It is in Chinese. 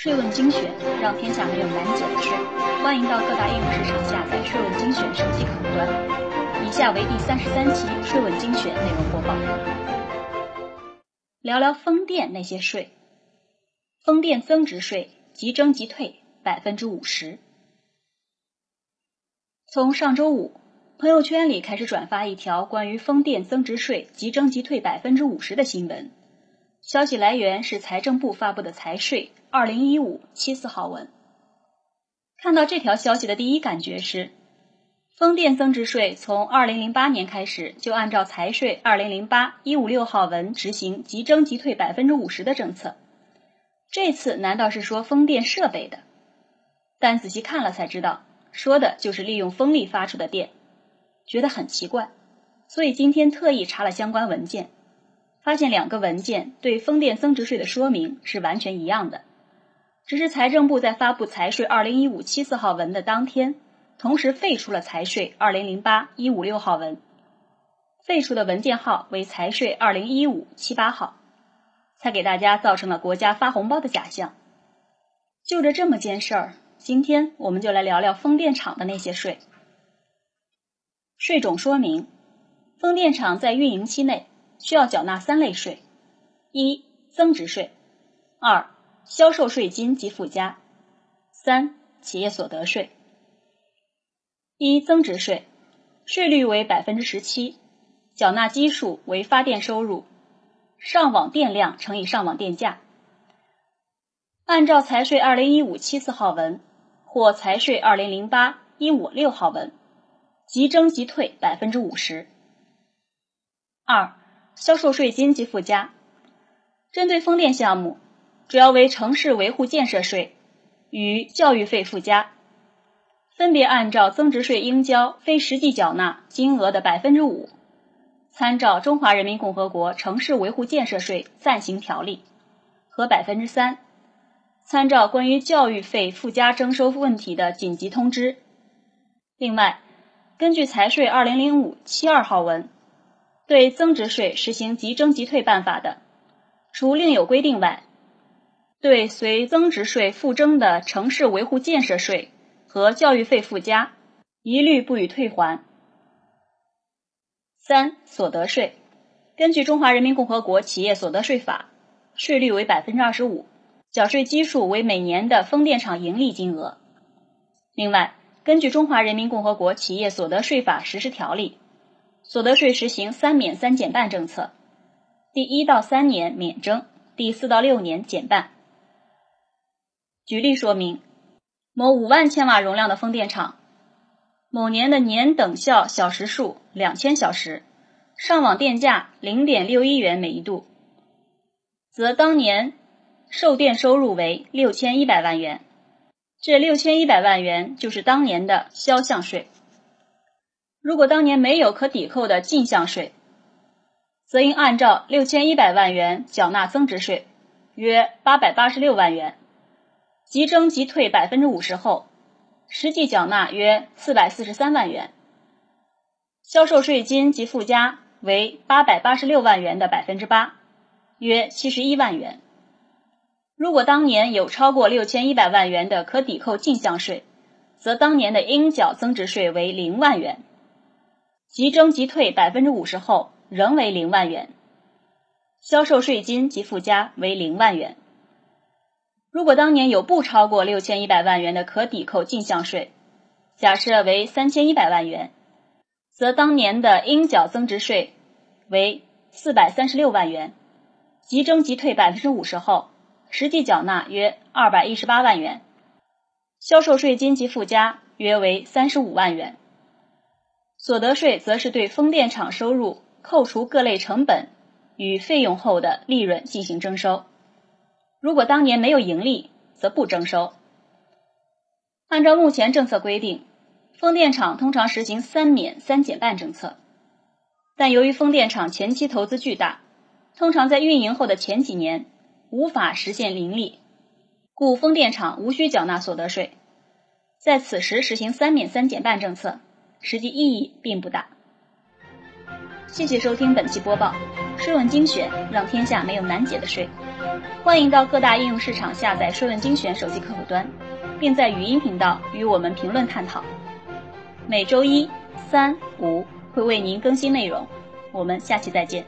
税问精选，让天下没有难解的税。欢迎到各大应用市场下载“税问精选”手机客户端。以下为第三十三期税问精选内容播报。聊聊风电那些税。风电增值税即征即退百分之五十。从上周五，朋友圈里开始转发一条关于风电增值税即征即退百分之五十的新闻。消息来源是财政部发布的财税二零一五七四号文。看到这条消息的第一感觉是，风电增值税从二零零八年开始就按照财税二零零八一五六号文执行即征即退百分之五十的政策。这次难道是说风电设备的？但仔细看了才知道，说的就是利用风力发出的电，觉得很奇怪，所以今天特意查了相关文件。发现两个文件对风电增值税的说明是完全一样的，只是财政部在发布财税二零一五七四号文的当天，同时废除了财税二零零八一五六号文，废除的文件号为财税二零一五七八号，才给大家造成了国家发红包的假象。就着这么件事儿，今天我们就来聊聊风电场的那些税。税种说明：风电场在运营期内。需要缴纳三类税：一、增值税；二、销售税金及附加；三、企业所得税。一、增值税，税率为百分之十七，缴纳基数为发电收入，上网电量乘以上网电价。按照财税二零一五七四号文或财税二零零八一五六号文，即征即退百分之五十。二。销售税金及附加，针对风电项目，主要为城市维护建设税与教育费附加，分别按照增值税应交非实际缴纳金额的百分之五，参照《中华人民共和国城市维护建设税暂行条例》和百分之三，参照关于教育费附加征收问题的紧急通知。另外，根据财税二零零五七二号文。对增值税实行即征即退办法的，除另有规定外，对随增值税附征的城市维护建设税和教育费附加，一律不予退还。三、所得税，根据《中华人民共和国企业所得税法》，税率为百分之二十五，缴税基数为每年的风电场盈利金额。另外，根据《中华人民共和国企业所得税法实施条例》。所得税实行三免三减半政策，第一到三年免征，第四到六年减半。举例说明：某五万千瓦容量的风电场，某年的年等效小时数两千小时，上网电价零点六一元每一度，则当年售电收入为六千一百万元，这六千一百万元就是当年的销项税。如果当年没有可抵扣的进项税，则应按照六千一百万元缴纳增值税，约八百八十六万元，即征即退百分之五十后，实际缴纳约四百四十三万元。销售税金及附加为八百八十六万元的百分之八，约七十一万元。如果当年有超过六千一百万元的可抵扣进项税，则当年的应缴增值税为零万元。即征即退百分之五十后，仍为零万元。销售税金及附加为零万元。如果当年有不超过六千一百万元的可抵扣进项税，假设为三千一百万元，则当年的应缴增值税为四百三十六万元。即征即退百分之五十后，实际缴纳约二百一十八万元。销售税金及附加约为三十五万元。所得税则是对风电场收入扣除各类成本与费用后的利润进行征收。如果当年没有盈利，则不征收。按照目前政策规定，风电场通常实行三免三减半政策，但由于风电场前期投资巨大，通常在运营后的前几年无法实现盈利，故风电场无需缴纳所得税。在此时实行三免三减半政策。实际意义并不大。谢谢收听本期播报，税问精选，让天下没有难解的税。欢迎到各大应用市场下载税问精选手机客户端，并在语音频道与我们评论探讨。每周一、三、五会为您更新内容，我们下期再见。